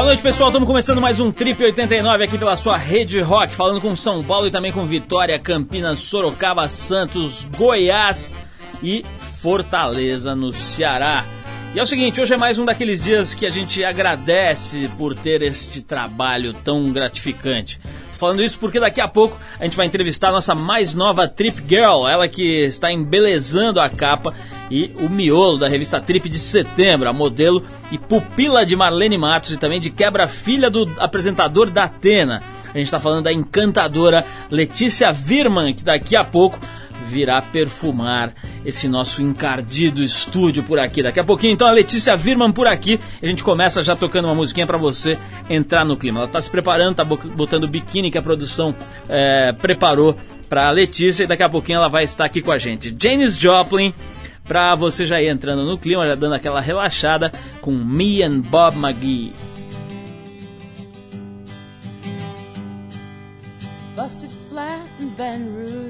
Boa noite, pessoal. Estamos começando mais um Trip 89 aqui pela sua rede rock, falando com São Paulo e também com Vitória, Campinas, Sorocaba, Santos, Goiás e Fortaleza, no Ceará. E é o seguinte, hoje é mais um daqueles dias que a gente agradece por ter este trabalho tão gratificante. Falando isso porque daqui a pouco a gente vai entrevistar a nossa mais nova Trip Girl, ela que está embelezando a capa e o miolo da revista Trip de setembro, a modelo e pupila de Marlene Matos e também de quebra filha do apresentador da Atena. A gente está falando da encantadora Letícia Virman, que daqui a pouco virá perfumar esse nosso encardido estúdio por aqui. Daqui a pouquinho, então, a Letícia Virman por aqui. A gente começa já tocando uma musiquinha para você entrar no clima. Ela está se preparando, tá botando o biquíni que a produção é, preparou para a Letícia e daqui a pouquinho ela vai estar aqui com a gente. Janis Joplin, para você já ir entrando no clima, já dando aquela relaxada com Me and Bob McGee. Busted flat in Baton Rouge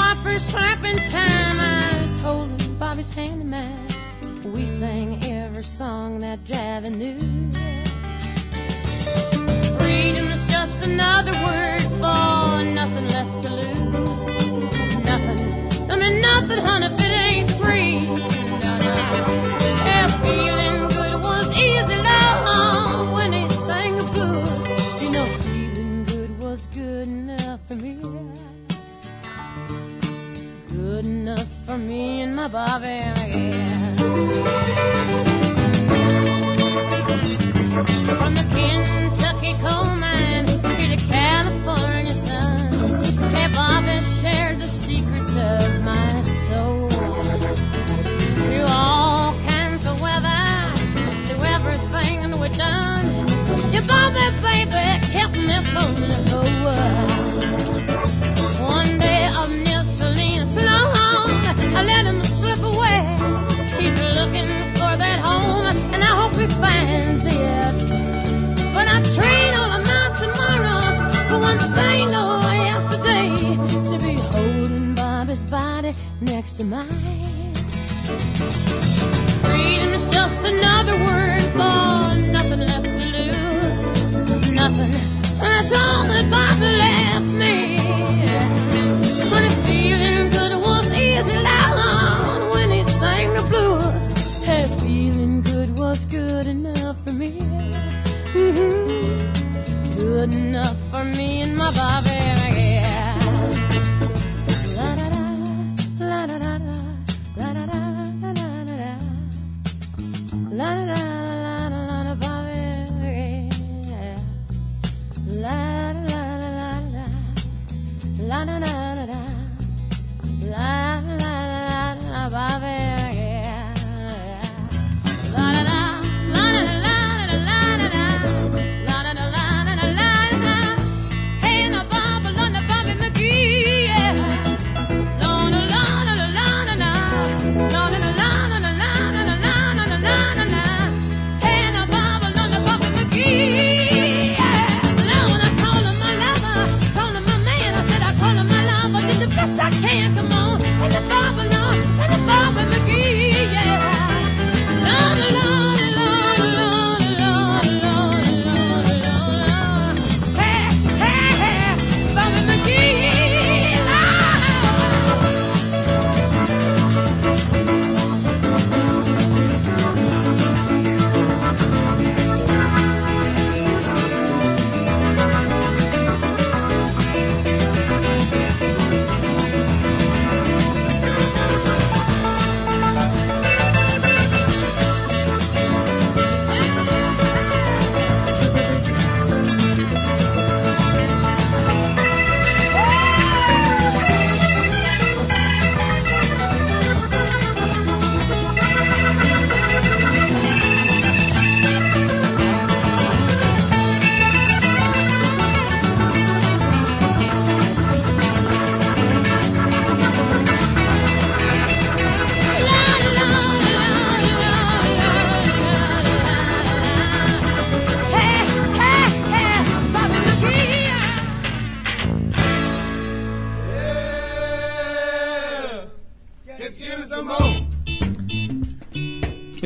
Windshield slapping time. I was holding Bobby's hand in mine. We sang every song that Javi knew. Me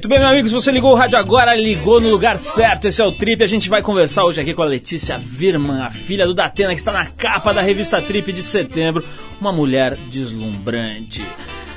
Muito bem, meu amigo, se você ligou o rádio agora, ligou no lugar certo. Esse é o Trip. A gente vai conversar hoje aqui com a Letícia Virman, a filha do Datena, que está na capa da revista Trip de setembro. Uma mulher deslumbrante.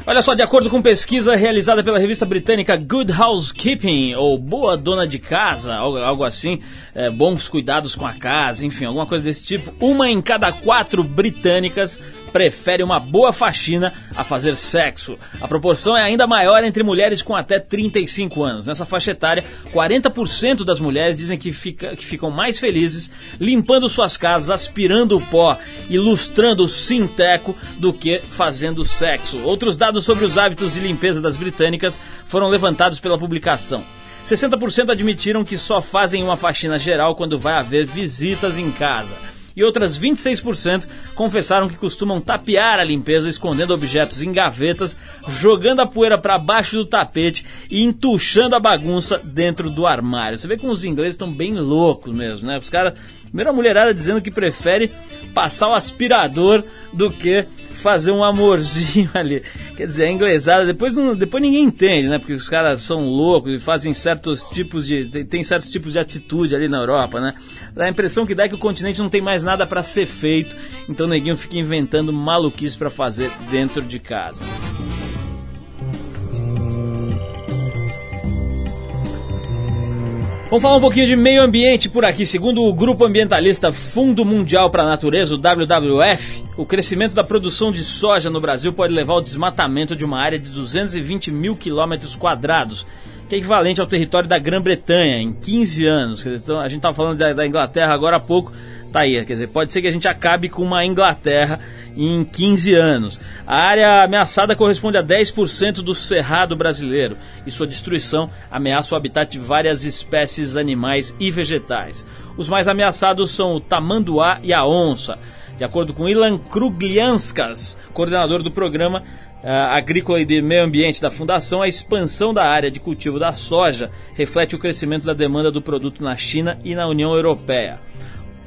Olha só, de acordo com pesquisa realizada pela revista britânica Good Housekeeping, ou Boa Dona de Casa, algo, assim, é, bons cuidados com a casa, enfim, alguma coisa desse tipo, uma em cada quatro britânicas prefere uma boa faxina a fazer sexo. A proporção é ainda maior entre mulheres com até 35 anos. Nessa faixa etária, 40% das mulheres dizem que, fica, que ficam mais felizes limpando suas casas, aspirando o pó e lustrando o sinteco do que fazendo sexo. Outros dados sobre os hábitos de limpeza das britânicas foram levantados pela publicação. 60% admitiram que só fazem uma faxina geral quando vai haver visitas em casa e outras 26% confessaram que costumam tapear a limpeza escondendo objetos em gavetas, jogando a poeira para baixo do tapete e entuchando a bagunça dentro do armário. Você vê como os ingleses estão bem loucos mesmo, né? Os caras Primeiro a mulherada dizendo que prefere passar o aspirador do que fazer um amorzinho ali. Quer dizer, é inglesada, depois, não, depois ninguém entende, né? Porque os caras são loucos e fazem certos tipos de. tem certos tipos de atitude ali na Europa, né? A impressão que dá é que o continente não tem mais nada para ser feito, então o neguinho fica inventando maluquice para fazer dentro de casa. Vamos falar um pouquinho de meio ambiente por aqui. Segundo o grupo ambientalista Fundo Mundial para a Natureza, o WWF, o crescimento da produção de soja no Brasil pode levar ao desmatamento de uma área de 220 mil quilômetros quadrados, que é equivalente ao território da Grã-Bretanha em 15 anos. Então, a gente estava falando da, da Inglaterra agora há pouco. Tá aí, quer dizer, pode ser que a gente acabe com uma Inglaterra em 15 anos. A área ameaçada corresponde a 10% do cerrado brasileiro e sua destruição ameaça o habitat de várias espécies animais e vegetais. Os mais ameaçados são o tamanduá e a onça. De acordo com Ilan Kruglianskas, coordenador do programa uh, agrícola e de meio ambiente da Fundação, a expansão da área de cultivo da soja reflete o crescimento da demanda do produto na China e na União Europeia.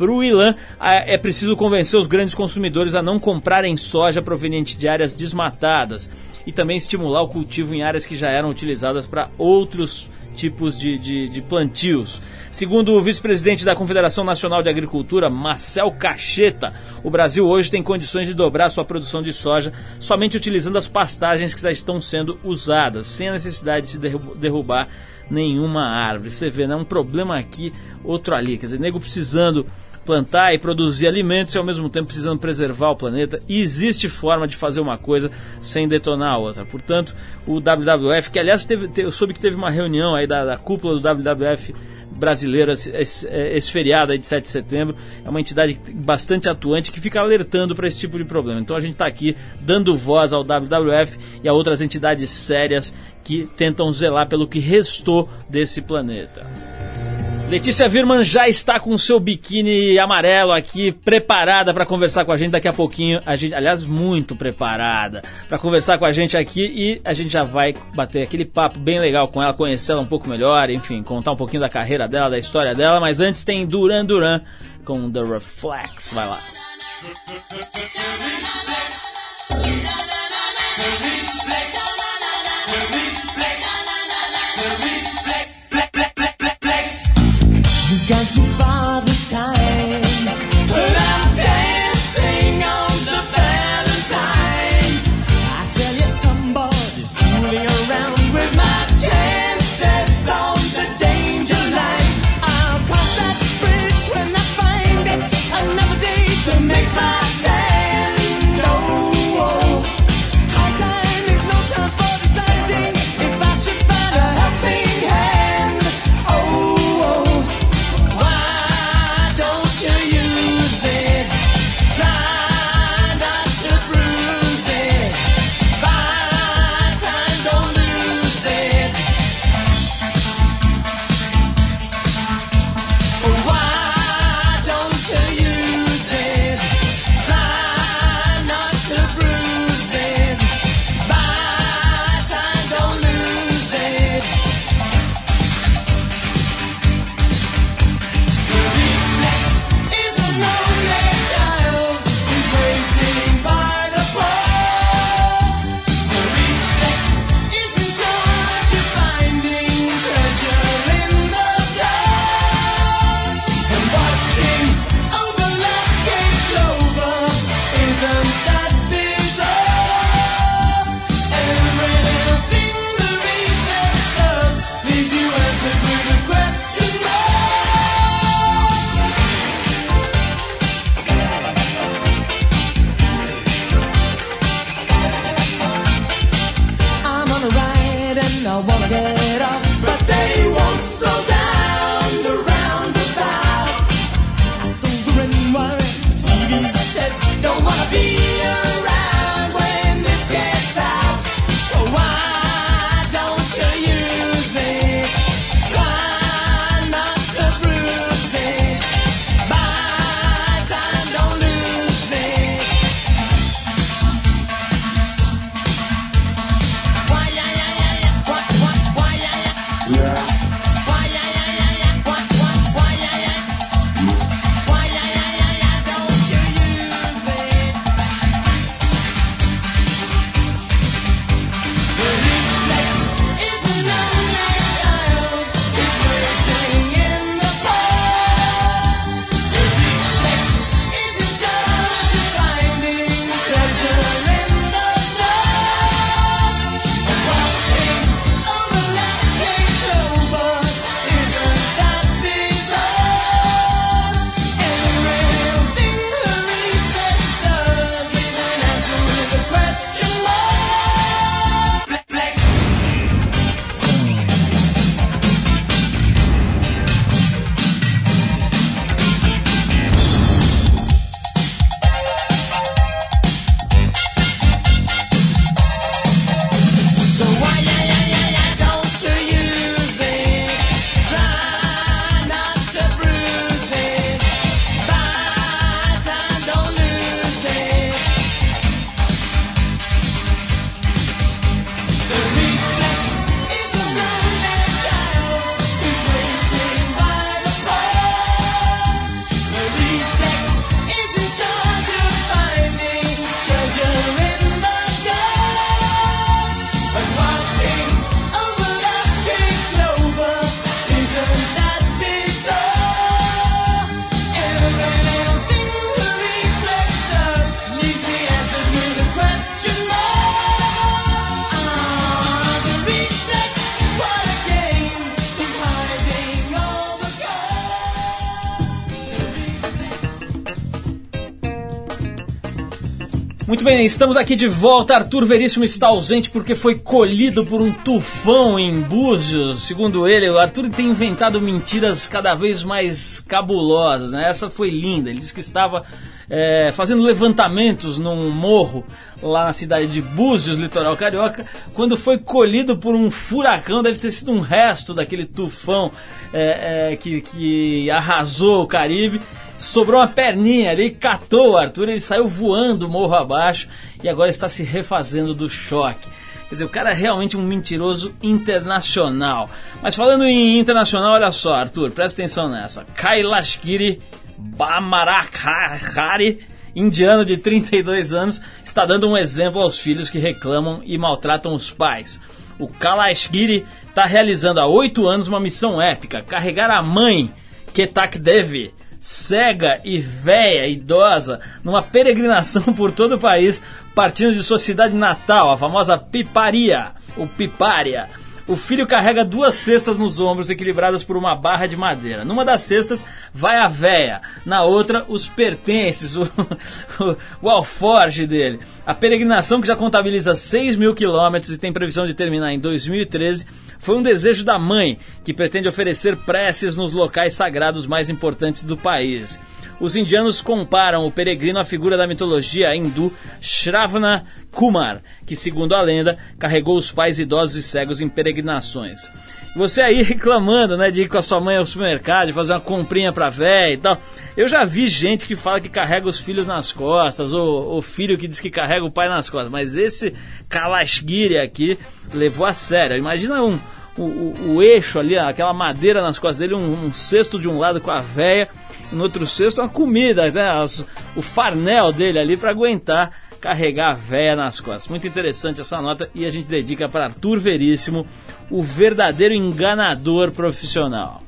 Para o Ilan, é preciso convencer os grandes consumidores a não comprarem soja proveniente de áreas desmatadas e também estimular o cultivo em áreas que já eram utilizadas para outros tipos de, de, de plantios. Segundo o vice-presidente da Confederação Nacional de Agricultura, Marcel Cacheta, o Brasil hoje tem condições de dobrar sua produção de soja somente utilizando as pastagens que já estão sendo usadas, sem a necessidade de se derrubar nenhuma árvore. Você vê, né? Um problema aqui, outro ali. Quer dizer, nego precisando plantar e produzir alimentos e ao mesmo tempo precisando preservar o planeta. E existe forma de fazer uma coisa sem detonar a outra. Portanto, o WWF, que aliás teve, eu soube que teve uma reunião aí da, da cúpula do WWF brasileiro esse, esse, esse, feriado aí de 7 de setembro. É uma entidade bastante atuante que fica alertando para esse tipo de problema. Então a gente está aqui dando voz ao WWF e a outras entidades sérias que tentam zelar pelo que restou desse planeta. Letícia Virman já está com o seu biquíni amarelo aqui, preparada para conversar com a gente daqui a pouquinho. A gente, aliás, muito preparada para conversar com a gente aqui e a gente já vai bater aquele papo bem legal com ela, conhecê-la um pouco melhor, enfim, contar um pouquinho da carreira dela, da história dela. Mas antes tem Duran Duran com The Reflex. Vai lá. Bem, estamos aqui de volta. Arthur Veríssimo está ausente porque foi colhido por um tufão em Búzios. Segundo ele, o Arthur tem inventado mentiras cada vez mais cabulosas. Né? Essa foi linda. Ele disse que estava é, fazendo levantamentos num morro lá na cidade de Búzios, litoral carioca, quando foi colhido por um furacão. Deve ter sido um resto daquele tufão é, é, que, que arrasou o Caribe sobrou uma perninha ali, catou o Arthur, ele saiu voando morro abaixo e agora está se refazendo do choque. Quer dizer, o cara é realmente um mentiroso internacional. Mas falando em internacional, olha só, Arthur, presta atenção nessa. Kailashgiri Bamarakhari, indiano de 32 anos, está dando um exemplo aos filhos que reclamam e maltratam os pais. O Kalashgiri está realizando há oito anos uma missão épica: carregar a mãe, Ketak Devi, cega e véia, idosa, numa peregrinação por todo o país, partindo de sua cidade natal, a famosa Piparia, ou Pipária. O filho carrega duas cestas nos ombros equilibradas por uma barra de madeira. Numa das cestas vai a véia, na outra os pertences, o, o, o alforge dele. A peregrinação, que já contabiliza 6 mil quilômetros e tem previsão de terminar em 2013, foi um desejo da mãe, que pretende oferecer preces nos locais sagrados mais importantes do país. Os indianos comparam o peregrino à figura da mitologia hindu Shravana Kumar, que, segundo a lenda, carregou os pais idosos e cegos em peregrinações. Você aí reclamando, né, de ir com a sua mãe ao supermercado, fazer uma comprinha pra véia e tal. Eu já vi gente que fala que carrega os filhos nas costas, ou o filho que diz que carrega o pai nas costas. Mas esse Kalashgiri aqui levou a sério. Imagina um, o, o, o eixo ali, aquela madeira nas costas dele, um, um cesto de um lado com a véia, no outro cesto uma comida, né, o farnel dele ali para aguentar carregar véia nas costas. Muito interessante essa nota e a gente dedica para Arthur Veríssimo, o verdadeiro enganador profissional.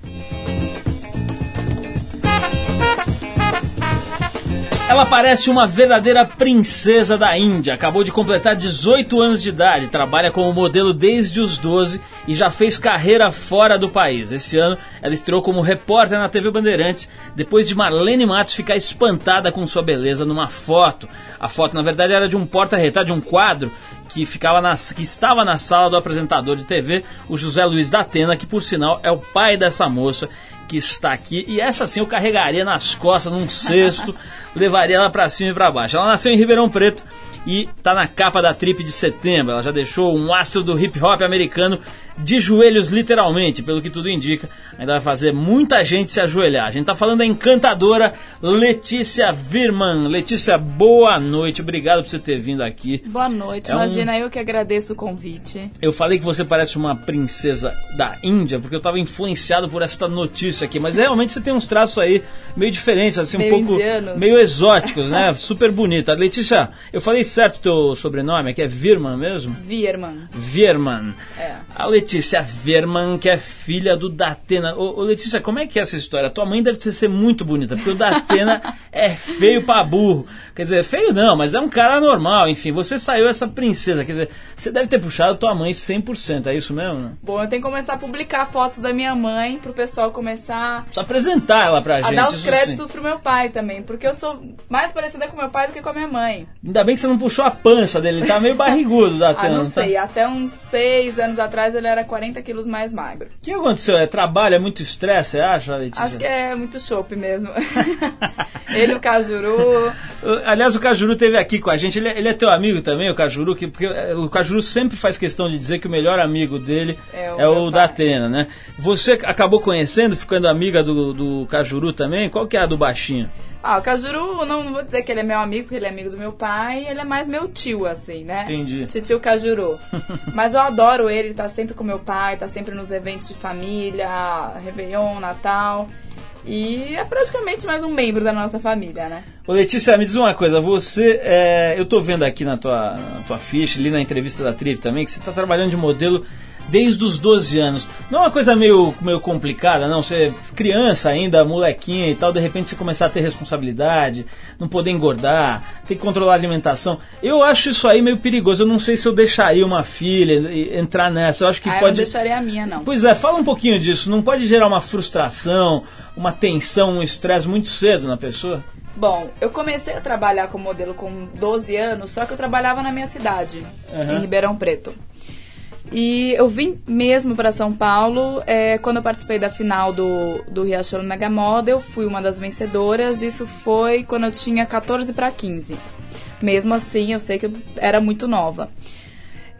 Ela parece uma verdadeira princesa da Índia. Acabou de completar 18 anos de idade, trabalha como modelo desde os 12 e já fez carreira fora do país. Esse ano, ela estreou como repórter na TV Bandeirantes, depois de Marlene Matos ficar espantada com sua beleza numa foto. A foto, na verdade, era de um porta-retrato, de um quadro que, ficava na, que estava na sala do apresentador de TV, o José Luiz da Atena, que por sinal é o pai dessa moça que está aqui. E essa sim eu carregaria nas costas, num cesto, levaria ela para cima e para baixo. Ela nasceu em Ribeirão Preto e está na capa da Trip de setembro. Ela já deixou um astro do hip hop americano de joelhos literalmente, pelo que tudo indica. Ainda vai fazer muita gente se ajoelhar. A gente está falando da encantadora Letícia Virman. Letícia, boa noite. Obrigado por você ter vindo aqui. Boa noite. É Imagina, um... eu que agradeço o convite. Eu falei que você parece uma princesa da Índia, porque eu estava influenciado por esta notícia aqui. Mas realmente você tem uns traços aí meio diferentes, assim, meio um pouco indianos. meio exóticos, né? Super bonita. Letícia, eu falei certo o teu sobrenome, aqui é Virman mesmo? Virman. Virman. É. A Letícia Verman, que é filha do Datena. Ô, ô, Letícia, como é que é essa história? Tua mãe deve ser muito bonita, porque o Datena é feio pra burro. Quer dizer, feio não, mas é um cara normal. Enfim, você saiu essa princesa. Quer dizer, você deve ter puxado tua mãe 100%, é isso mesmo? Bom, eu tenho que começar a publicar fotos da minha mãe pro pessoal começar... Só apresentar ela pra a gente. A dar os créditos pro meu pai também, porque eu sou mais parecida com meu pai do que com a minha mãe. Ainda bem que você não puxou a pança dele, ele tá meio barrigudo, Datena. ah, não tá? sei, até uns seis anos atrás ele era 40 quilos mais magro. O que aconteceu? É trabalho, é muito estresse, você acha, Letícia? Acho que é muito chope mesmo. ele, o Cajuru. Aliás, o Cajuru teve aqui com a gente. Ele, é, ele é teu amigo também, o Cajuru, que, porque o Cajuru sempre faz questão de dizer que o melhor amigo dele é o, é o da Atena, né? Você acabou conhecendo, ficando amiga do, do Cajuru também? Qual que é a do baixinho? Ah, o Cajuru, não, não, vou dizer que ele é meu amigo, porque ele é amigo do meu pai, ele é mais meu tio, assim, né? Entendi. Tio Cajuru. Mas eu adoro ele, ele tá sempre com meu pai, tá sempre nos eventos de família, Réveillon, Natal. E é praticamente mais um membro da nossa família, né? Ô Letícia, me diz uma coisa, você. É, eu tô vendo aqui na tua, na tua ficha, ali na entrevista da Trip também, que você tá trabalhando de modelo desde os 12 anos. Não é uma coisa meio, meio complicada, não? Você é criança ainda, molequinha e tal, de repente você começar a ter responsabilidade, não poder engordar, ter que controlar a alimentação. Eu acho isso aí meio perigoso. Eu não sei se eu deixaria uma filha entrar nessa. Eu acho que ah, pode. Eu não deixaria a minha, não. Pois é, fala um pouquinho disso. Não pode gerar uma frustração, uma tensão, um estresse muito cedo na pessoa? Bom, eu comecei a trabalhar como modelo com 12 anos, só que eu trabalhava na minha cidade, uhum. em Ribeirão Preto. E eu vim mesmo para São Paulo é, quando eu participei da final do, do Riachuelo Mega Model, fui uma das vencedoras. Isso foi quando eu tinha 14 para 15. Mesmo assim, eu sei que eu era muito nova.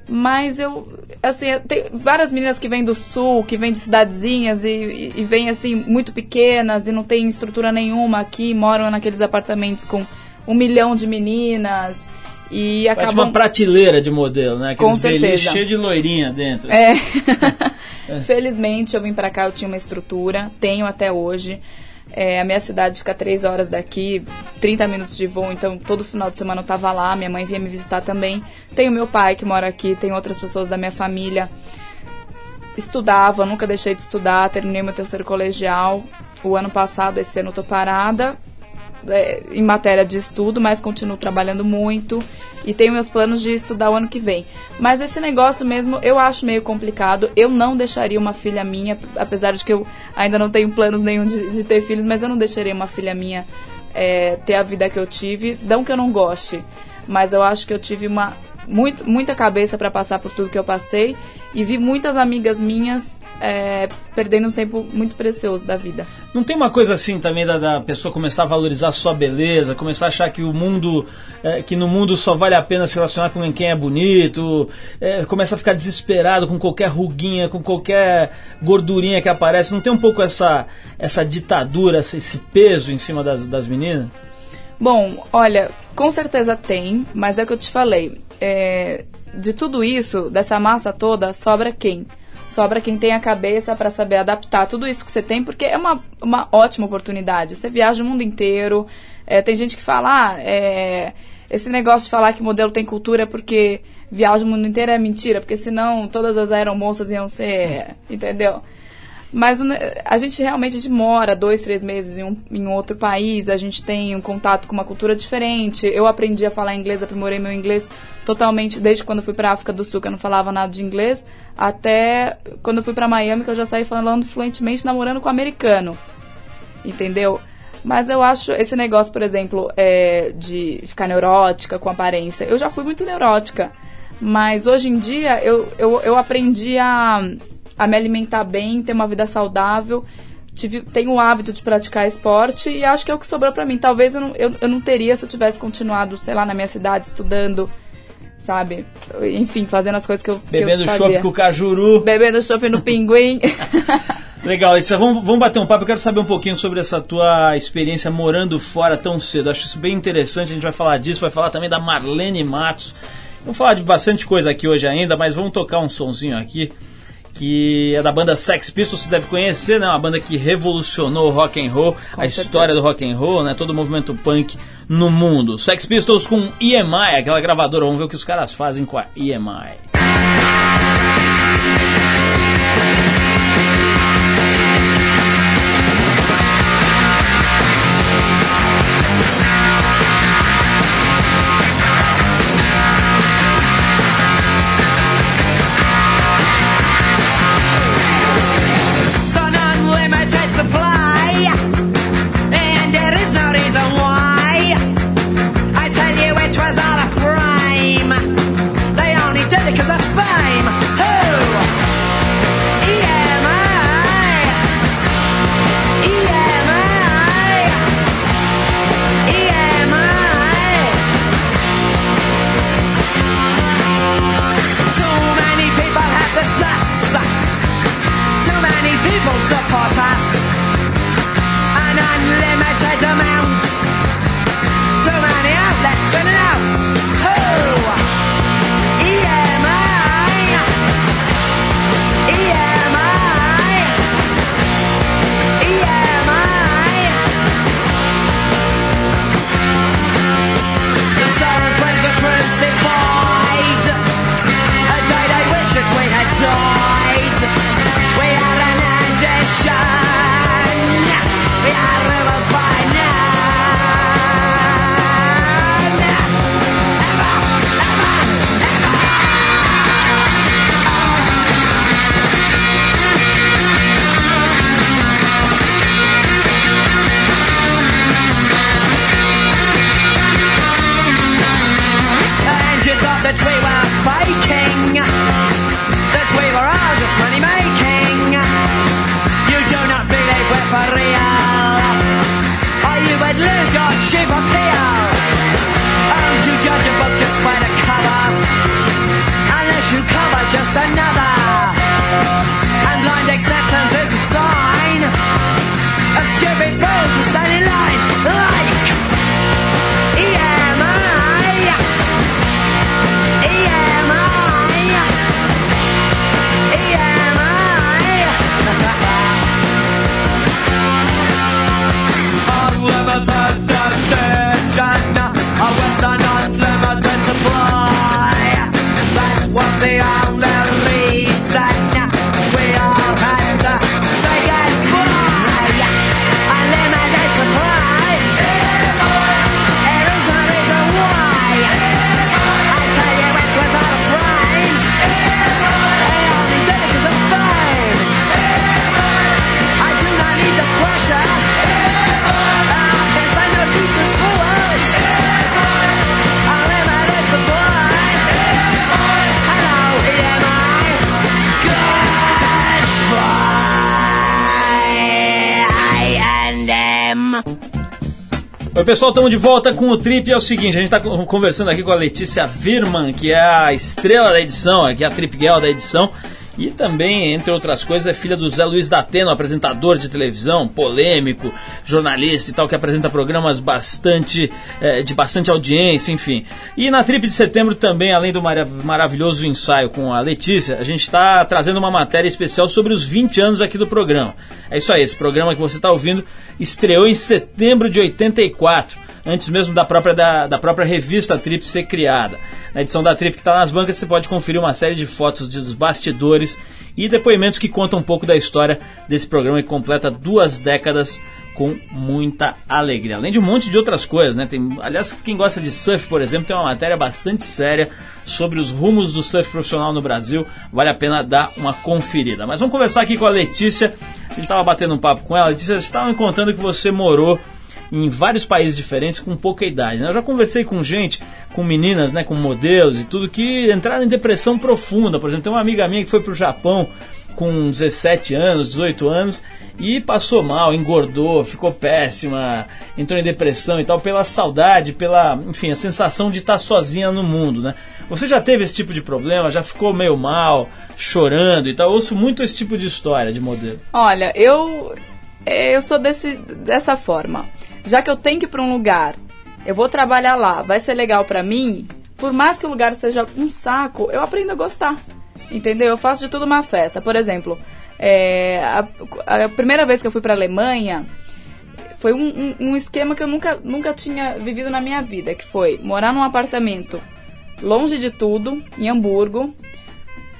Mas eu, assim, tem várias meninas que vêm do sul, que vêm de cidadezinhas e, e, e vêm, assim, muito pequenas e não tem estrutura nenhuma aqui, moram naqueles apartamentos com um milhão de meninas e Parece acabam... uma prateleira de modelo, né? Aqueles Com certeza. cheio de loirinha dentro. É. é. Felizmente eu vim para cá, eu tinha uma estrutura, tenho até hoje. É, a minha cidade fica três horas daqui, 30 minutos de voo, então todo final de semana eu tava lá, minha mãe vinha me visitar também. Tenho meu pai que mora aqui, tem outras pessoas da minha família. Estudava, nunca deixei de estudar, terminei meu terceiro colegial. O ano passado, esse ano eu tô parada, é, em matéria de estudo, mas continuo trabalhando muito e tenho meus planos de estudar o ano que vem. Mas esse negócio mesmo eu acho meio complicado. Eu não deixaria uma filha minha, apesar de que eu ainda não tenho planos nenhum de, de ter filhos, mas eu não deixaria uma filha minha é, ter a vida que eu tive. Não que eu não goste, mas eu acho que eu tive uma muito, muita cabeça para passar por tudo que eu passei e vi muitas amigas minhas é, perdendo um tempo muito precioso da vida. Não tem uma coisa assim também da, da pessoa começar a valorizar a sua beleza, começar a achar que o mundo, é, que no mundo só vale a pena se relacionar com quem é bonito, é, começa a ficar desesperado com qualquer ruguinha, com qualquer gordurinha que aparece. Não tem um pouco essa, essa ditadura, esse peso em cima das, das meninas? Bom, olha, com certeza tem, mas é o que eu te falei. É, de tudo isso, dessa massa toda, sobra quem? Sobra quem tem a cabeça para saber adaptar tudo isso que você tem, porque é uma, uma ótima oportunidade. Você viaja o mundo inteiro. É, tem gente que fala, ah, é, esse negócio de falar que modelo tem cultura é porque viaja o mundo inteiro é mentira, porque senão todas as aeromoças iam ser, entendeu? Mas a gente realmente a gente mora dois, três meses em, um, em outro país, a gente tem um contato com uma cultura diferente. Eu aprendi a falar inglês, aprimorei meu inglês totalmente desde quando fui para África do Sul, que eu não falava nada de inglês, até quando fui para Miami, que eu já saí falando fluentemente, namorando com um americano. Entendeu? Mas eu acho esse negócio, por exemplo, é, de ficar neurótica com aparência. Eu já fui muito neurótica. Mas hoje em dia eu, eu, eu aprendi a a me alimentar bem, ter uma vida saudável. Tive, tenho o hábito de praticar esporte e acho que é o que sobrou para mim. Talvez eu não, eu, eu não teria se eu tivesse continuado, sei lá, na minha cidade, estudando, sabe? Enfim, fazendo as coisas que eu Bebendo chopp com o Cajuru. Bebendo chopp no Pinguim. Legal, isso, vamos, vamos bater um papo. Eu quero saber um pouquinho sobre essa tua experiência morando fora tão cedo. Acho isso bem interessante. A gente vai falar disso, vai falar também da Marlene Matos. Vamos falar de bastante coisa aqui hoje ainda, mas vamos tocar um sonzinho aqui que é da banda Sex Pistols, você deve conhecer, né? Uma banda que revolucionou o rock and roll, com a certeza. história do rock and roll, né? Todo o movimento punk no mundo. Sex Pistols com EMI, aquela gravadora. Vamos ver o que os caras fazem com a EMI. Oi pessoal, estamos de volta com o Trip. É o seguinte, a gente está conversando aqui com a Letícia Virman, que é a estrela da edição, aqui é a Trip Girl da edição. E também, entre outras coisas, é filha do Zé Luiz Dateno, apresentador de televisão, polêmico, jornalista e tal, que apresenta programas bastante eh, de bastante audiência, enfim. E na Trip de setembro também, além do mara- maravilhoso ensaio com a Letícia, a gente está trazendo uma matéria especial sobre os 20 anos aqui do programa. É isso aí, esse programa que você está ouvindo estreou em setembro de 84 antes mesmo da própria, da, da própria revista Trip ser criada. Na edição da Trip que está nas bancas, você pode conferir uma série de fotos dos bastidores e depoimentos que contam um pouco da história desse programa que completa duas décadas com muita alegria. Além de um monte de outras coisas, né? Tem, aliás, quem gosta de surf, por exemplo, tem uma matéria bastante séria sobre os rumos do surf profissional no Brasil. Vale a pena dar uma conferida. Mas vamos conversar aqui com a Letícia. A gente estava batendo um papo com ela. Letícia, você estava me contando que você morou em vários países diferentes com pouca idade. Né? Eu já conversei com gente, com meninas, né, com modelos e tudo, que entraram em depressão profunda. Por exemplo, tem uma amiga minha que foi para o Japão com 17 anos, 18 anos e passou mal, engordou, ficou péssima, entrou em depressão e tal pela saudade, pela, enfim, a sensação de estar sozinha no mundo, né? Você já teve esse tipo de problema? Já ficou meio mal, chorando e tal? Eu ouço muito esse tipo de história de modelo. Olha, eu eu sou desse, dessa forma. Já que eu tenho que ir para um lugar, eu vou trabalhar lá, vai ser legal para mim. Por mais que o lugar seja um saco, eu aprendo a gostar. Entendeu? Eu faço de tudo uma festa. Por exemplo, é, a, a primeira vez que eu fui para Alemanha foi um, um, um esquema que eu nunca, nunca tinha vivido na minha vida, que foi morar num apartamento longe de tudo, em Hamburgo,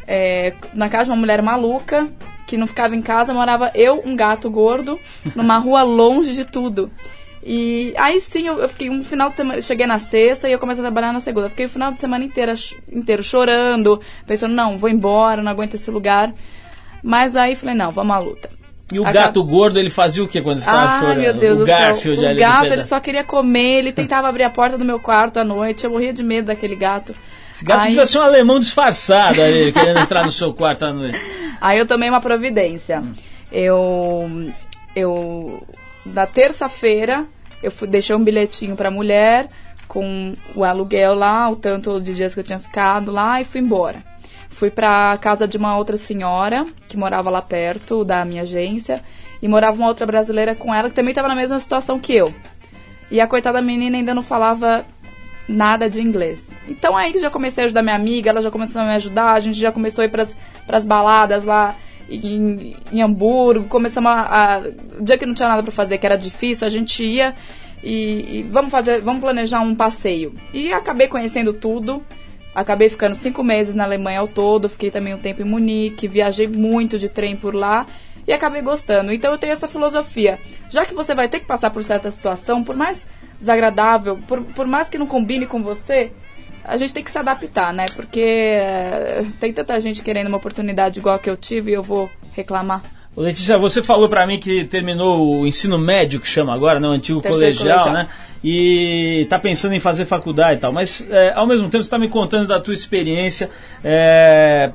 é, na casa de uma mulher maluca, que não ficava em casa, morava eu, um gato gordo, numa rua longe de tudo. E aí sim, eu, eu fiquei um final de semana, cheguei na sexta e eu comecei a trabalhar na segunda. Fiquei o final de semana inteira, inteiro chorando, pensando, não, vou embora, não aguento esse lugar. Mas aí falei, não, vamos à luta. E o gato gordo, ele fazia o que quando estava Ai, chorando? meu Deus o do Garfield céu. ali O gato, ele só queria comer, ele tentava abrir a porta do meu quarto à noite, eu morria de medo daquele gato. Esse gato Aí- devia ser um alemão disfarçado ali, querendo entrar no seu quarto à noite. Aí eu tomei uma providência. Eu. Eu. Na terça-feira, eu fui, deixei um bilhetinho pra mulher com o aluguel lá, o tanto de dias que eu tinha ficado lá e fui embora. Fui pra casa de uma outra senhora que morava lá perto da minha agência e morava uma outra brasileira com ela que também estava na mesma situação que eu. E a coitada menina ainda não falava nada de inglês. Então aí que já comecei a ajudar minha amiga, ela já começou a me ajudar, a gente já começou a ir pras, pras baladas lá em, em Hamburgo, começamos a, a... Dia que não tinha nada pra fazer, que era difícil, a gente ia e, e vamos fazer, vamos planejar um passeio. E acabei conhecendo tudo. Acabei ficando cinco meses na Alemanha ao todo, fiquei também um tempo em Munique, viajei muito de trem por lá e acabei gostando. Então eu tenho essa filosofia. Já que você vai ter que passar por certa situação, por mais desagradável, por, por mais que não combine com você, a gente tem que se adaptar, né? Porque eh, tem tanta gente querendo uma oportunidade igual a que eu tive e eu vou reclamar. Ô, Letícia, você falou pra mim que terminou o ensino médio, que chama agora, né? O antigo Terceiro colegial, colegial. né? E tá pensando em fazer faculdade e tal. Mas, é, ao mesmo tempo, você tá me contando da tua experiência, é,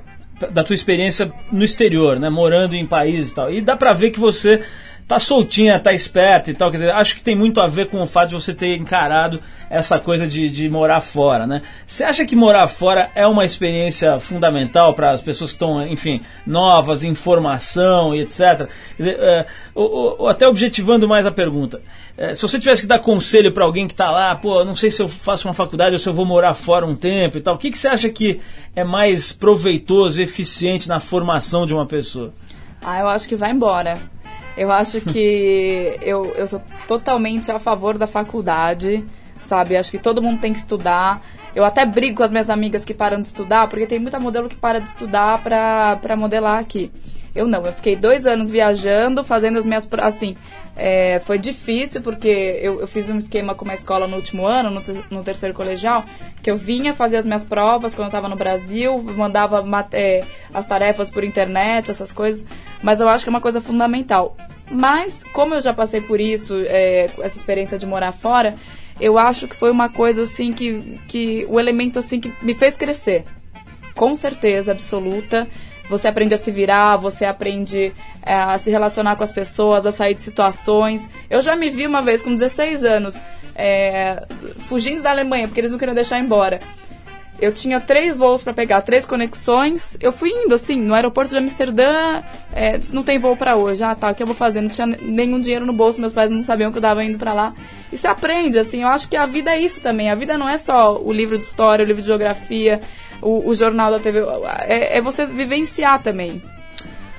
da tua experiência no exterior, né? Morando em países e tal. E dá pra ver que você tá soltinha, tá esperta e tal. Quer dizer, acho que tem muito a ver com o fato de você ter encarado essa coisa de, de morar fora, né? Você acha que morar fora é uma experiência fundamental para as pessoas que estão, enfim, novas, informação e etc? Dizer, é, ou, ou, até objetivando mais a pergunta, é, se você tivesse que dar conselho para alguém que está lá, pô, não sei se eu faço uma faculdade ou se eu vou morar fora um tempo e tal, o que, que você acha que é mais proveitoso, eficiente na formação de uma pessoa? Ah, eu acho que vai embora. Eu acho que eu, eu sou totalmente a favor da faculdade, sabe? Acho que todo mundo tem que estudar. Eu até brigo com as minhas amigas que param de estudar, porque tem muita modelo que para de estudar pra, pra modelar aqui. Eu não, eu fiquei dois anos viajando, fazendo as minhas. Assim, é, foi difícil, porque eu, eu, fiz um esquema com uma escola no último ano, no, no, terceiro colegial, que eu vinha fazer as minhas provas quando eu estava no Brasil, mandava é, as tarefas por internet, essas coisas, mas eu acho que é uma coisa fundamental. Mas, como eu já passei por isso, é, essa experiência de morar fora, eu acho que foi uma coisa assim que, que o elemento assim que me fez crescer. Com certeza absoluta. Você aprende a se virar, você aprende é, a se relacionar com as pessoas, a sair de situações. Eu já me vi uma vez com 16 anos é, fugindo da Alemanha porque eles não queriam deixar embora. Eu tinha três voos para pegar, três conexões. Eu fui indo, assim, no aeroporto de Amsterdã. É, não tem voo para hoje. Ah, tá, o que eu vou fazer? Não tinha nenhum dinheiro no bolso, meus pais não sabiam que eu tava indo para lá. E você aprende, assim. Eu acho que a vida é isso também. A vida não é só o livro de história, o livro de geografia, o, o jornal da TV. É, é você vivenciar também.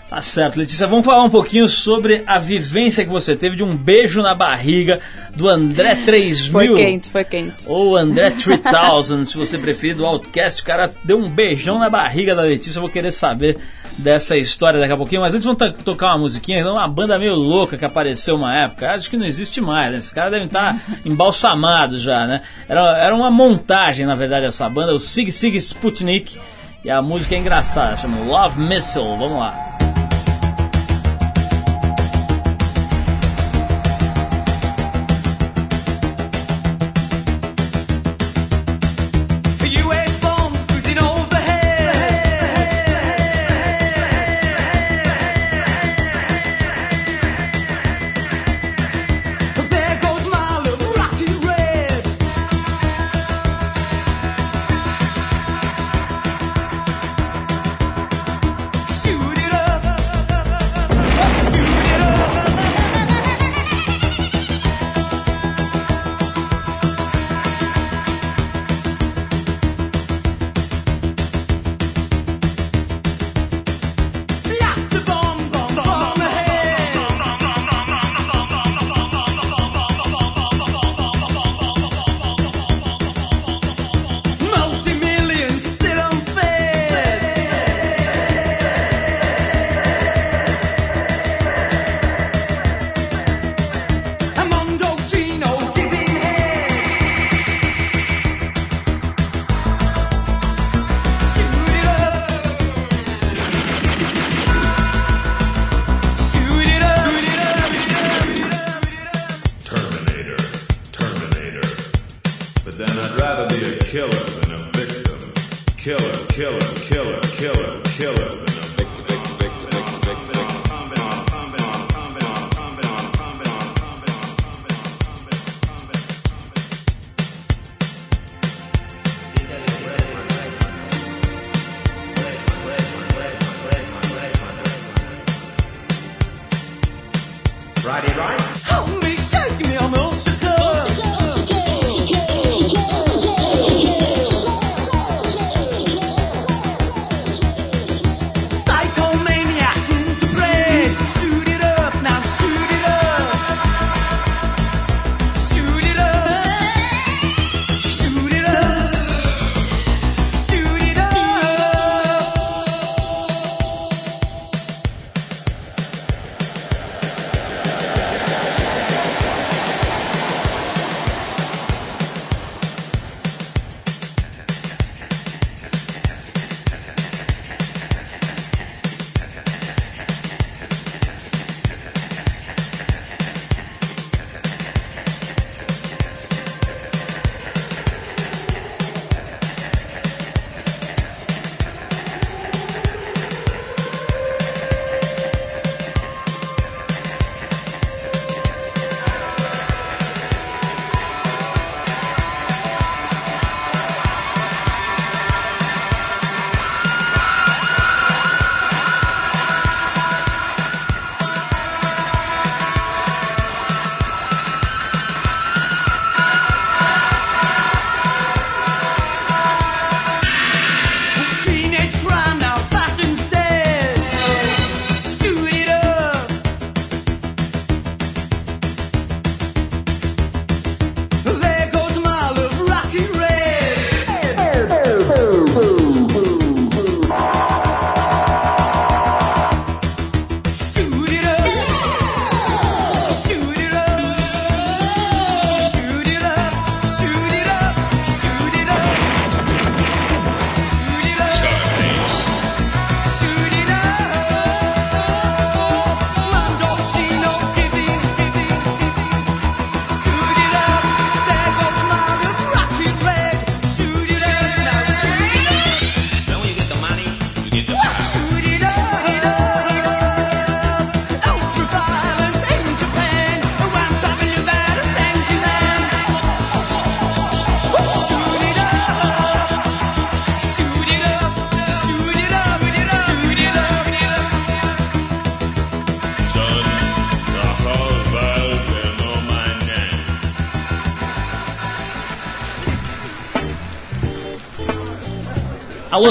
Tá certo, Letícia. Vamos falar um pouquinho sobre a vivência que você teve de um beijo na barriga do André 3000. Foi quente, foi quente. Ou André 3000, se você preferir, do Outcast. O cara deu um beijão na barriga da Letícia. Eu vou querer saber dessa história daqui a pouquinho. Mas antes vamos tocar uma musiquinha. Uma banda meio louca que apareceu uma época. Acho que não existe mais, né? Esses caras devem estar embalsamados já, né? Era, era uma montagem, na verdade, essa banda. O Sig Sig Sputnik. E a música é engraçada, chama Love Missile. Vamos lá. killer, killer, killer.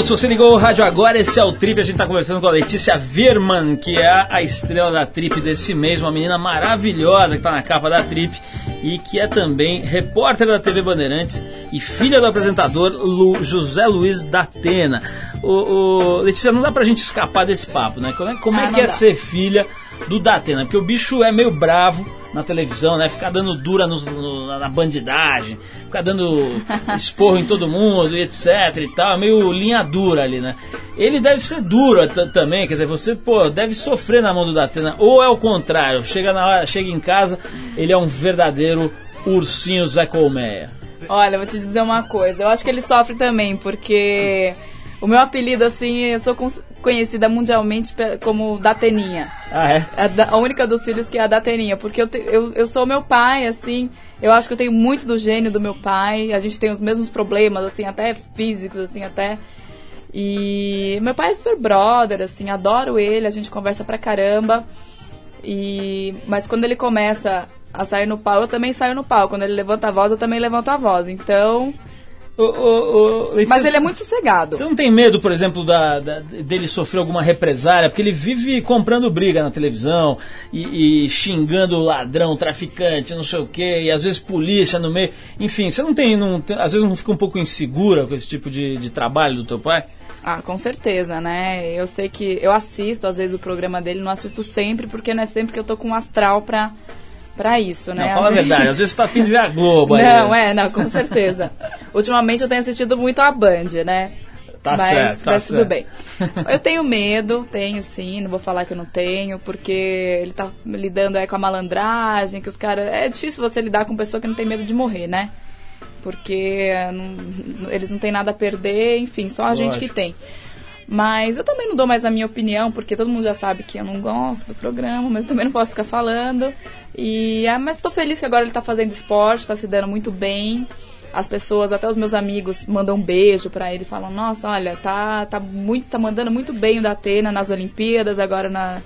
Se você ligou o rádio agora, esse é o Trip. A gente está conversando com a Letícia Verman, que é a estrela da Trip desse mês, uma menina maravilhosa que está na capa da Trip e que é também repórter da TV Bandeirantes e filha do apresentador Lu, José Luiz da Atena. O, o, Letícia, não dá pra gente escapar desse papo, né? Como é, como Ah, é que não é dá. ser filha do Datena? Porque o bicho é meio bravo na televisão, né? Ficar dando dura nos- no- na- bandidagem, ficar dando esporro em todo mundo e etc e tal, meio linha dura ali, né? Ele deve ser duro também, quer dizer, você, pô, deve sofrer na mão do Datena, ou é o contrário, chega na hora, chega em casa, ele é um verdadeiro ursinho Zé Colmeia. Olha, vou te dizer uma coisa. Eu acho que ele sofre também, porque o meu apelido, assim, eu sou con- conhecida mundialmente como Dateninha. Ah, é? A única dos filhos que é a Dateninha. Porque eu, te- eu, eu sou meu pai, assim. Eu acho que eu tenho muito do gênio do meu pai. A gente tem os mesmos problemas, assim, até físicos, assim, até. E meu pai é super brother, assim, adoro ele, a gente conversa pra caramba. E mas quando ele começa a sair no pau, eu também saio no pau. Quando ele levanta a voz, eu também levanto a voz. Então, Ô, ô, Letícia, mas ele é muito sossegado. Você não tem medo, por exemplo, da, da- dele sofrer alguma represália? Porque ele vive comprando briga na televisão e, e xingando o ladrão, traficante, não sei o quê, e às vezes polícia no meio. Enfim, você não tem, não tem- às vezes não fica um pouco insegura com esse tipo de, de trabalho do teu pai? Ah, com certeza, né? Eu sei que eu assisto às vezes o programa dele, não assisto sempre, porque não é sempre que eu tô com um astral pra, pra isso, né? Não, Às fala a verdade, às vezes você tá afim de ver a Globo aí. Não, é, não, com certeza. Ultimamente eu tenho assistido muito a Band, né? Tá mas, certo, tá mas certo. tudo bem. Eu tenho medo, tenho sim, não vou falar que eu não tenho, porque ele tá lidando aí com a malandragem, que os caras. É difícil você lidar com pessoa que não tem medo de morrer, né? Porque não- eles não têm nada a perder, enfim, só a gente que Lógico. tem. Mas eu também não dou mais a minha opinião, porque todo mundo já sabe que eu não gosto do programa, mas também não posso ficar falando. E, ah, mas estou feliz que agora ele está fazendo esporte, está se dando muito bem. As pessoas, até os meus amigos, mandam um beijo pra ele, falam: Nossa, olha, tá, tá muito, tá mandando muito bem o da Atena nas Olimpíadas, agora na.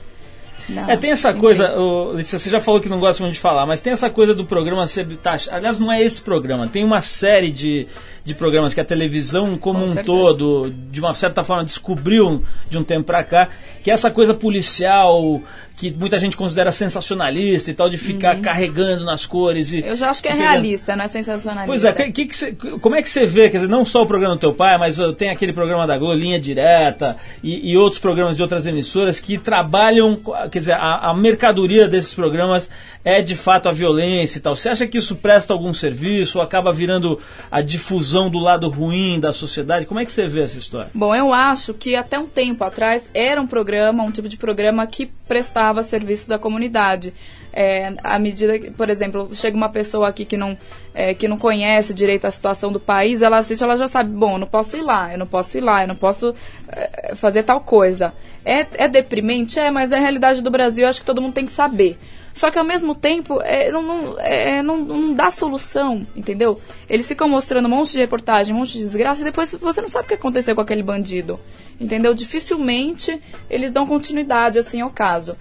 É, tem essa coisa, ô, Letícia, você já falou que não gosta muito de falar, mas tem essa coisa do programa ser taxa. Aliás, não é esse programa, tem uma série de, de programas que a televisão como Com um certeza. todo, de uma certa forma, descobriu de um tempo pra cá, que é essa coisa policial que muita gente considera sensacionalista e tal, de ficar carregando nas cores. E, Uhum. Eu já acho que é realista, não é sensacionalista. Pois é, que, que cê- como é que você vê, quer dizer, não só o programa do teu pai, mas uh, tem aquele programa da Globo, Linha Direta, e, e outros programas de outras emissoras que trabalham, quer dizer, a, a mercadoria desses programas é de fato a violência e tal. Você acha que isso presta algum serviço ou acaba virando a difusão do lado ruim da sociedade? Como é que você vê essa história? Bom, eu acho que até um tempo atrás era um programa, um tipo de programa que prestava serviços à comunidade. É, à medida que, por exemplo, chega uma pessoa aqui que não, é, que não conhece direito a situação do país, ela assiste, ela já sabe, bom, eu não posso ir lá, eu não posso ir lá, eu não posso é, fazer tal coisa. É, é deprimente? É, mas é a realidade do Brasil, eu acho que todo mundo tem que saber. Só que ao mesmo tempo, é, não, não, é, não, não dá solução, entendeu? Eles ficam mostrando um monte de reportagem, um monte de desgraça, e depois você não sabe o que aconteceu com aquele bandido. Entendeu? Dificilmente eles dão continuidade assim ao caso.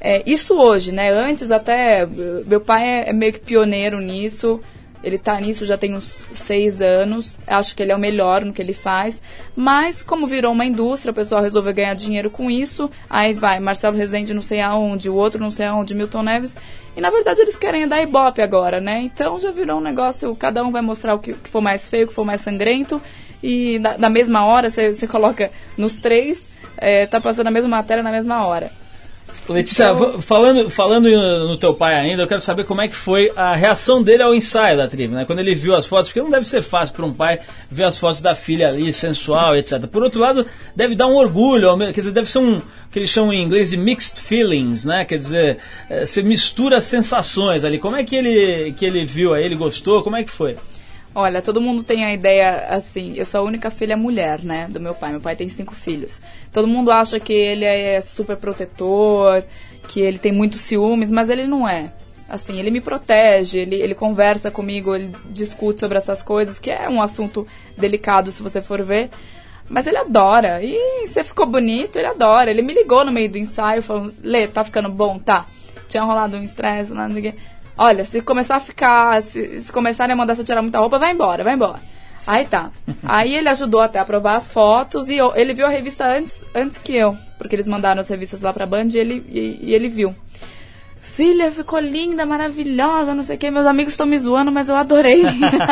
É, isso hoje, né? Antes até. Meu pai é, é meio que pioneiro nisso. Ele tá nisso já tem uns seis anos. Acho que ele é o melhor no que ele faz. Mas, como virou uma indústria, o pessoal resolveu ganhar dinheiro com isso. Aí vai Marcelo Rezende não sei aonde, o outro não sei aonde, Milton Neves. E na verdade eles querem dar ibope agora, né? Então já virou um negócio, cada um vai mostrar o que, que for mais feio, o que for mais sangrento. E na, na mesma hora você você coloca nos três, é, tá passando a mesma matéria na mesma hora. Letícia, Então- fa- falando, falando no teu pai ainda, eu quero saber como é que foi a reação dele ao ensaio da tribo, né? Quando ele viu as fotos, porque não deve ser fácil para um pai ver as fotos da filha ali, sensual, etc. Por outro lado, deve dar um orgulho, quer dizer, deve ser um, que eles chamam em inglês de mixed feelings, né? Quer dizer, eh, você mistura sensações ali. Como é que ele, que ele viu aí, ele gostou? Como é que foi? Olha, todo mundo tem a ideia assim. Eu sou a única filha mulher, né, do meu pai. Meu pai tem cinco filhos. Todo mundo acha que ele é super protetor, que ele tem muitos ciúmes, mas ele não é. Assim, ele me protege, ele, ele conversa comigo, ele discute sobre essas coisas, que é um assunto delicado se você for ver. Mas ele adora. E você ficou bonito, ele adora. Ele me ligou no meio do ensaio, falou: Lê, tá ficando bom? Tá. Tinha rolado um estresse, não sei o quê. Olha, se começar a ficar. Se, se começarem a mandar você tirar muita roupa, vai embora, vai embora. Aí tá. Aí ele ajudou até a aprovar as fotos e eu- ele viu a revista antes, antes que eu. Porque eles mandaram as revistas lá pra Band e ele, e, e ele viu. Filha, ficou linda, maravilhosa, não sei o que. Meus amigos estão me zoando, mas eu adorei.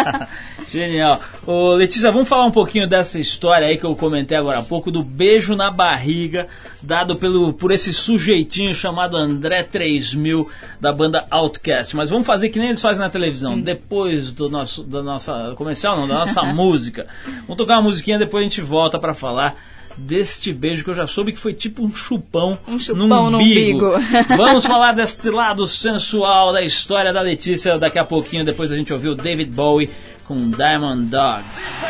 Genial. Ô, Letícia, vamos falar um pouquinho dessa história aí que eu comentei agora há pouco, do beijo na barriga, dado pelo, por esse sujeitinho chamado André 3000, da banda Outcast. Mas vamos fazer que nem eles fazem na televisão, depois do nosso, da nossa comercial, não, da nossa música. Vamos tocar uma musiquinha, depois a gente volta pra falar deste beijo que eu já soube que foi tipo um chupão, Um chupão no umbigo. Vamos falar deste lado sensual da história da Letícia daqui a pouquinho, depois a gente ouvir o David Bowie com Diamond Dogs.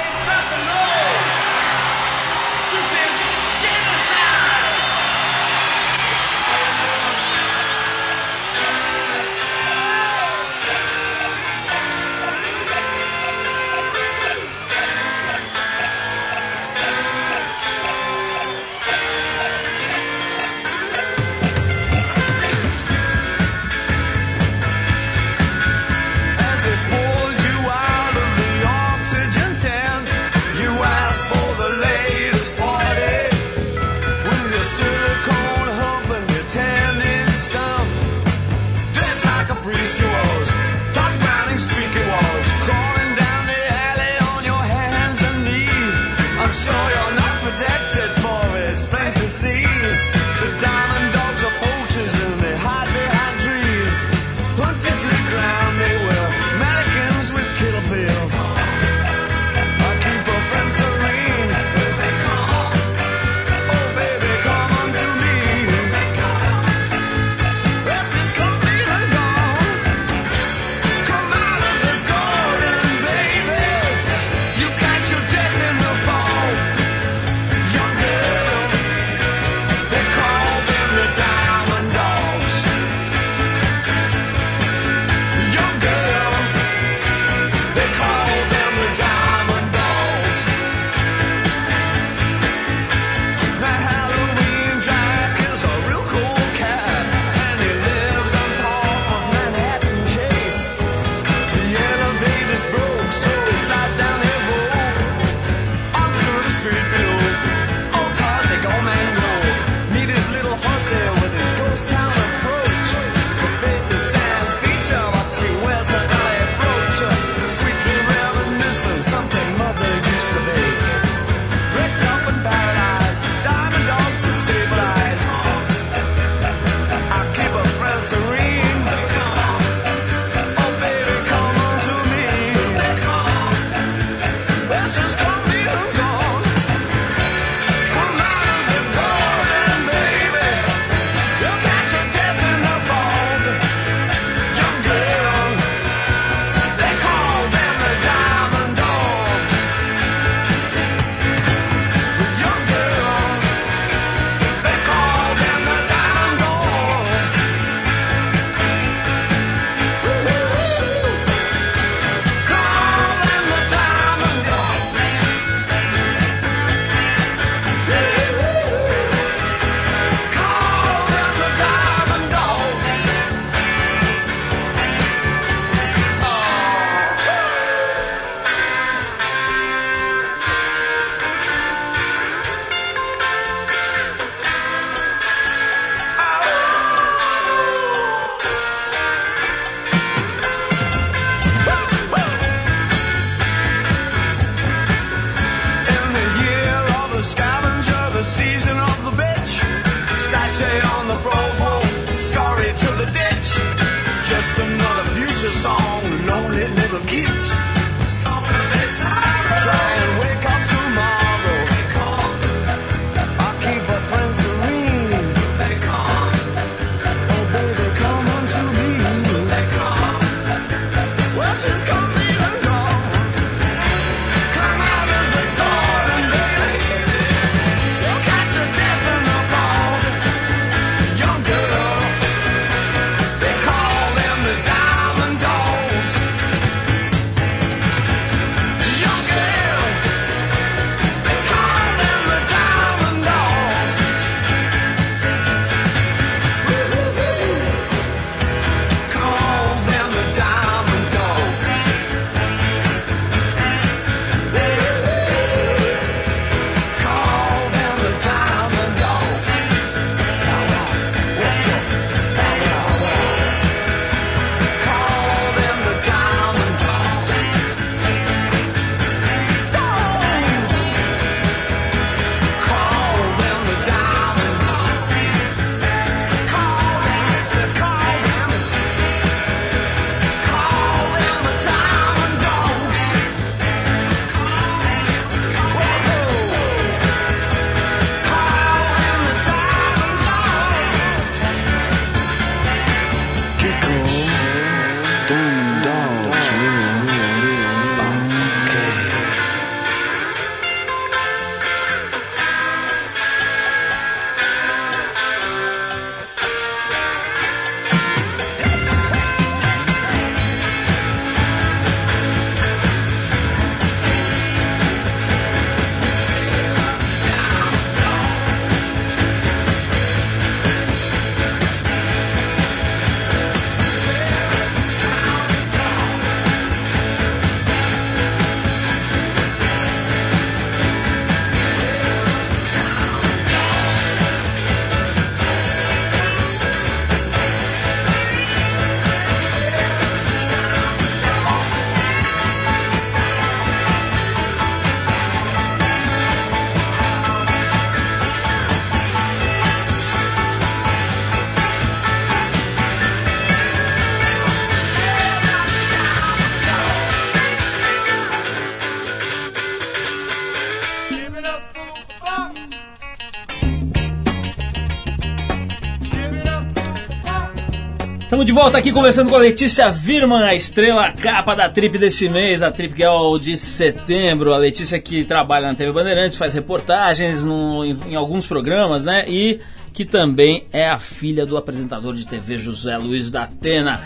Volta aqui conversando com a Letícia Virman, a estrela capa da trip desse mês, a trip que é o de setembro. A Letícia que trabalha na TV Bandeirantes, faz reportagens no, em, em alguns programas, né? E que também é a filha do apresentador de TV José Luiz da Atena.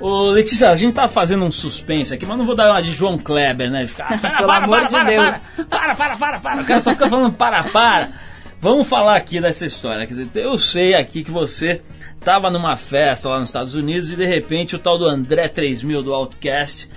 Ô, Letícia, a gente tá fazendo um suspense aqui, mas não vou dar uma de João Kleber, né? Ficar, para, Pelo para, amor para, de para, Deus. para, para, para, para, para. O cara só fica falando para, para. Vamos falar aqui dessa história. Quer dizer, eu sei aqui que você tava numa festa lá nos Estados Unidos e de repente o tal do André 3000 do Outcast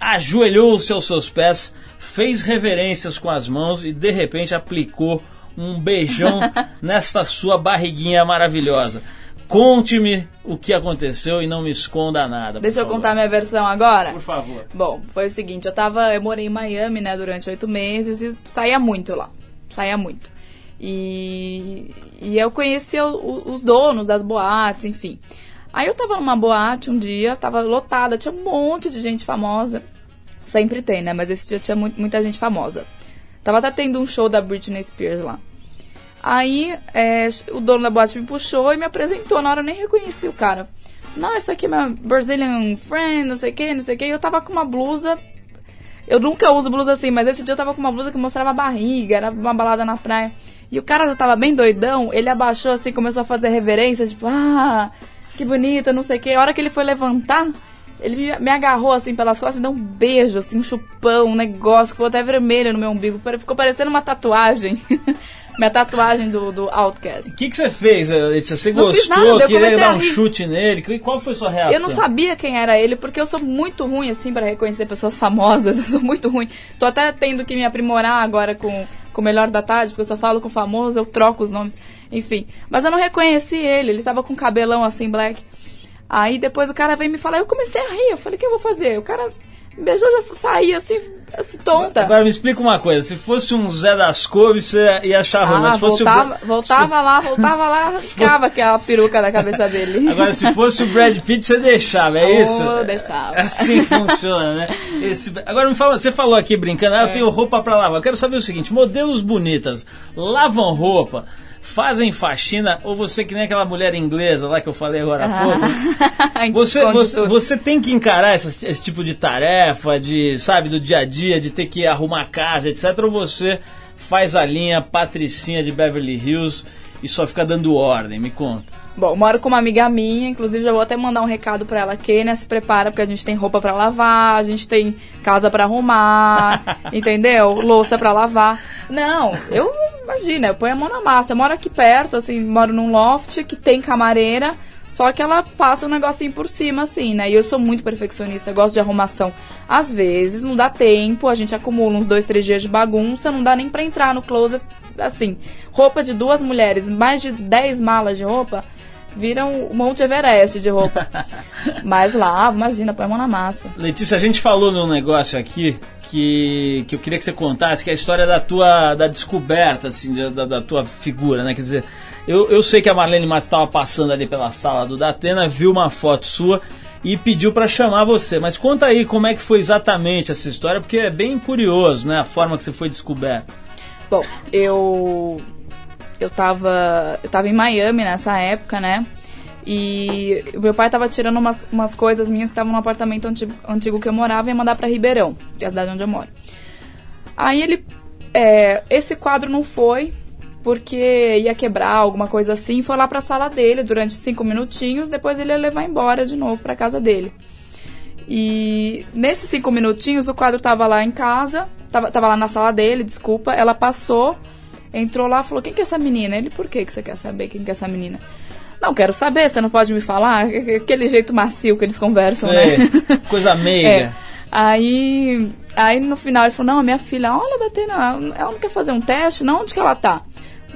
ajoelhou-se aos seus pés, fez reverências com as mãos e de repente aplicou um beijão nesta sua barriguinha maravilhosa. Conte-me o que aconteceu e não me esconda nada. Deixa eu favor. contar minha versão agora? Por favor. Bom, foi o seguinte, eu tava. Eu morei em Miami, né, durante oito meses e saía muito lá. Saía muito. E, e eu conhecia o- os donos das boates, enfim. Aí eu tava numa boate um dia, tava lotada, tinha um monte de gente famosa. Sempre tem, né? Mas esse dia tinha mu- muita gente famosa. Tava até tendo um show da Britney Spears lá. Aí é, o dono da boate me puxou e me apresentou. Na hora eu nem reconheci o cara. Não, essa aqui é minha Brazilian friend, não sei o que, não sei o que. Eu tava com uma blusa. Eu nunca uso blusa assim, mas esse dia eu tava com uma blusa que mostrava a barriga, era uma balada na praia. E o cara já tava bem doidão, ele abaixou assim, começou a fazer reverência, tipo, ah, que bonita, não sei o que. A hora que ele foi levantar, ele me, agarrou assim pelas costas, me deu um beijo, assim, um chupão, um negócio que ficou até vermelho no meu umbigo. Ficou parecendo uma tatuagem. Minha tatuagem do, do Outcast. O que, que você fez, Letícia? Você Não fiz gostou? nada, eu queria dar um chute nele? Qual foi a sua reação? Eu não sabia quem era ele, porque eu sou muito ruim, assim, pra reconhecer pessoas famosas. Eu sou muito ruim. Tô até tendo que me aprimorar agora com, com o melhor da tarde, porque eu só falo com famoso, eu troco os nomes. Enfim. Mas eu não reconheci ele, ele tava com cabelão assim, black. Aí depois o cara veio me falar, eu comecei a rir. Eu falei, o que eu vou fazer? O cara me beijou, já saí assim, assim tonta. Agora me explica uma coisa, se fosse um Zé das Couves, você ia achar ruim, Ah, mas se fosse voltava, o... Voltava lá, voltava lá, rascava aquela peruca da cabeça dele. Agora, se fosse o Brad Pitt, você deixava, é Oh, isso? deixava. É assim que funciona, né? Esse- Agora me fala, você falou aqui brincando, ah, eu É. tenho roupa pra lavar. Eu quero saber o seguinte, modelos bonitas lavam roupa, fazem faxina, ou você que nem aquela mulher inglesa lá que eu falei agora há pouco, Você, você, você tem que encarar esse, esse tipo de tarefa, de, sabe, do dia a dia, de ter que arrumar casa, etc. Ou você faz a linha patricinha de Beverly Hills e só fica dando ordem? Me conta. Bom, moro com uma amiga minha, inclusive já vou até mandar um recado pra ela aqui, né? Se prepara, porque a gente tem roupa pra lavar, a gente tem casa pra arrumar, entendeu? Louça pra lavar. Não, eu, imagina, eu ponho a mão na massa. Eu moro aqui perto, assim, moro num loft que tem camareira, só que ela passa um negocinho por cima, assim, né? E eu sou muito perfeccionista, eu gosto de arrumação. Às vezes, não dá tempo, a gente acumula uns dois, três dias de bagunça, não dá nem pra entrar no closet, assim. Roupa de duas mulheres, mais de 10 malas de roupa, viram o Monte Everest de roupa. Mas lavo, imagina, põe a mão na massa. Letícia, a gente falou num negócio aqui que, que eu queria que você contasse, que é a história da tua da descoberta, assim, da, da tua figura, né? Quer dizer, eu, eu sei que a Marlene Matos estava passando ali pela sala do Datena, viu uma foto sua e pediu para chamar você. Mas conta aí como é que foi exatamente essa história, porque é bem curioso, né? A forma que você foi descoberta. Bom, eu eu tava eu tava em Miami nessa época, né? E meu pai tava tirando umas, umas coisas minhas que estavam no apartamento antigo, antigo que eu morava e ia mandar pra Ribeirão, que é a cidade onde eu moro. Aí ele é, esse quadro não foi porque ia quebrar alguma coisa assim, foi lá pra sala dele durante cinco minutinhos, depois ele ia levar embora de novo pra casa dele. E nesses cinco minutinhos o quadro tava lá em casa, tava, tava lá na sala dele, desculpa. Ela passou, entrou lá falou: Quem que é essa menina? Ele, por que, que você quer saber quem que é essa menina? Não, quero saber, você não pode me falar? Aquele jeito macio que eles conversam, Sei, né? coisa meiga. É. Aí, aí no final ele falou: Não, minha filha, olha, Datena, ela não quer fazer um teste? Não, onde que ela tá?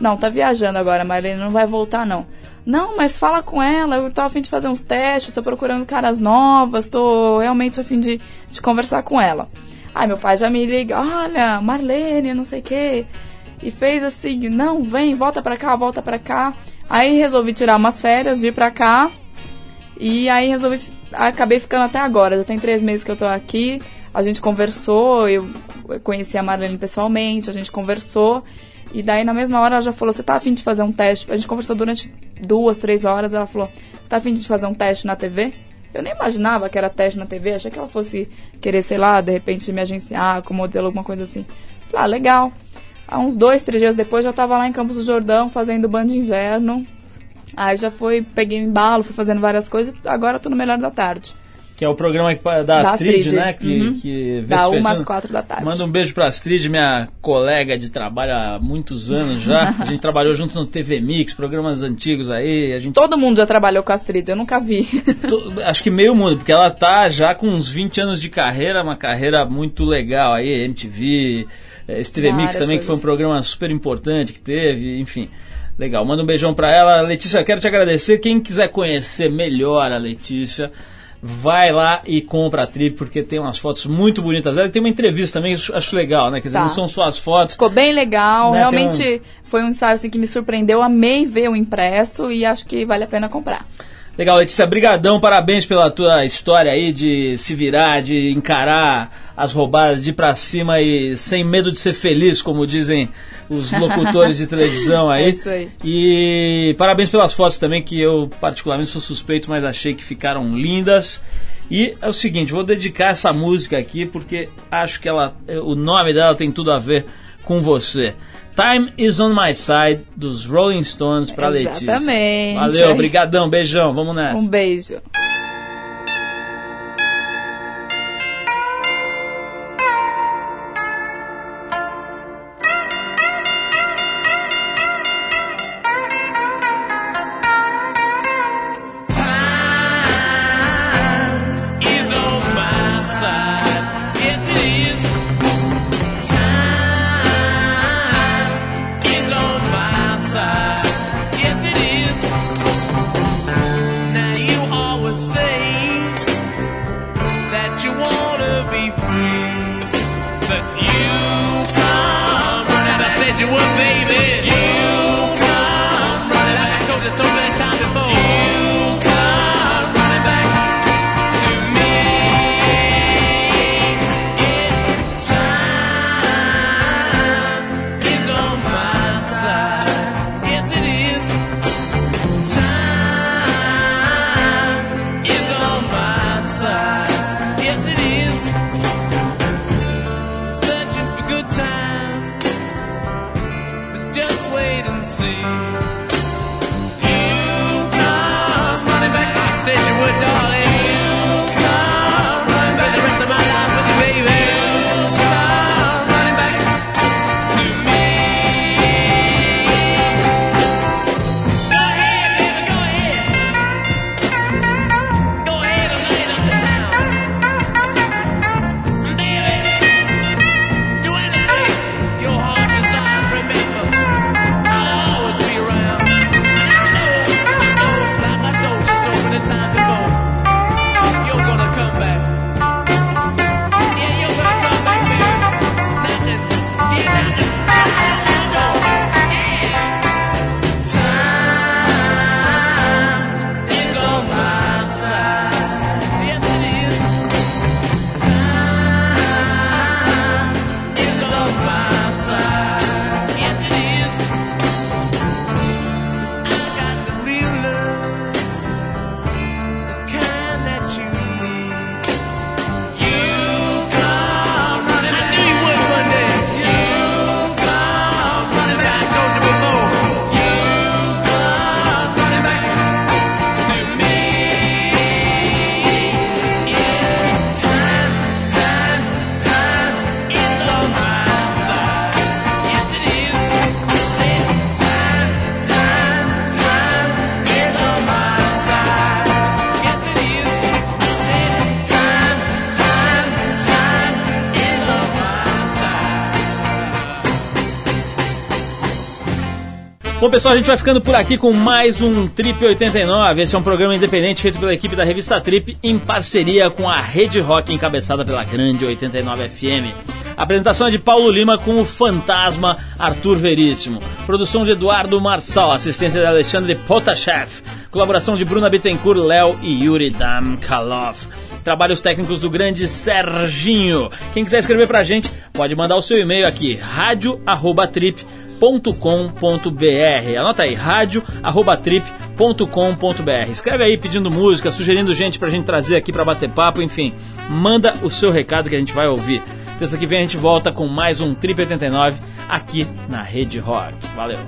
Não, tá viajando agora, Marlene, não vai voltar não. Não, mas fala com ela, eu tô a fim de fazer uns testes, tô procurando caras novas, tô realmente a fim de, de conversar com ela. Aí meu pai já me liga, olha, Marlene, não sei o quê. E fez assim, não, vem, volta pra cá, volta pra cá. Aí resolvi tirar umas férias, vir pra cá. E aí resolvi, acabei ficando até agora. Já tem três meses que eu tô aqui. A gente conversou, eu conheci a Marlene pessoalmente, a gente conversou. E daí na mesma hora ela já falou, você tá afim de fazer um teste? A gente conversou durante duas, três horas, ela falou, tá afim de fazer um teste na TV? Eu nem imaginava que era teste na TV, achei que ela fosse querer, sei lá, de repente me agenciar como modelo, alguma coisa assim. Falei, ah, legal. Há uns dois, três dias depois já tava lá em Campos do Jordão fazendo band de inverno. Aí já foi, peguei um embalo, fui fazendo várias coisas, agora tô no Melhor da Tarde. Que é o programa da Da Astrid, Astrid, né? Que, uhum. que Da vê-se uma às fechando. quatro da tarde. Manda um beijo pra Astrid, minha colega de trabalho há muitos anos já. A gente trabalhou junto no TV Mix, programas antigos aí. A gente Todo mundo já trabalhou com a Astrid, eu nunca vi. Acho que meio mundo, porque ela tá já com uns 20 anos de carreira, uma carreira muito legal aí, MTV, eh, TV Mix também, que foi um programa super importante que teve, enfim. Legal, manda um beijão pra ela. Letícia, quero te agradecer. Quem quiser conhecer melhor a Letícia, vai lá e compra a Trip, porque tem umas fotos muito bonitas dela. E tem uma entrevista também, acho, legal, né? Quer dizer, Tá. não são só as fotos. Ficou bem legal, Né, realmente tem foi um ensaio assim, que me surpreendeu, amei ver o impresso e acho que vale a pena comprar. Legal, Letícia, brigadão, parabéns pela tua história aí de se virar, de encarar as roubadas, de ir pra cima e sem medo de ser feliz, como dizem os locutores de televisão aí. É isso aí. E parabéns pelas fotos também, que eu particularmente sou suspeito, mas achei que ficaram lindas. E é o seguinte, vou dedicar essa música aqui porque acho que ela, o nome dela tem tudo a ver com você. Time is on my side dos Rolling Stones pra Letícia. Exatamente. Valeu, brigadão, beijão, vamos nessa. Um beijo. Bom, pessoal, a gente vai ficando por aqui com mais um Trip 89. Esse é um programa independente feito pela equipe da revista Trip em parceria com a Rede Rock, encabeçada pela grande 89 FM. A apresentação é de Paulo Lima com o fantasma Arthur Veríssimo. Produção de Eduardo Marçal, assistência de Alexandre Potashev. Colaboração de Bruna Bittencourt, Léo e Yuri Damkalov. Trabalhos técnicos do grande Serginho. Quem quiser escrever pra gente, pode mandar o seu e-mail aqui, rádio@trip.com.br. Anota aí, radiorock.com.br. Escreve aí pedindo música, sugerindo gente pra gente trazer aqui pra bater papo, enfim. Manda o seu recado que a gente vai ouvir. Terça que vem a gente volta com mais um Trip 89 aqui na Rede Rock. Valeu!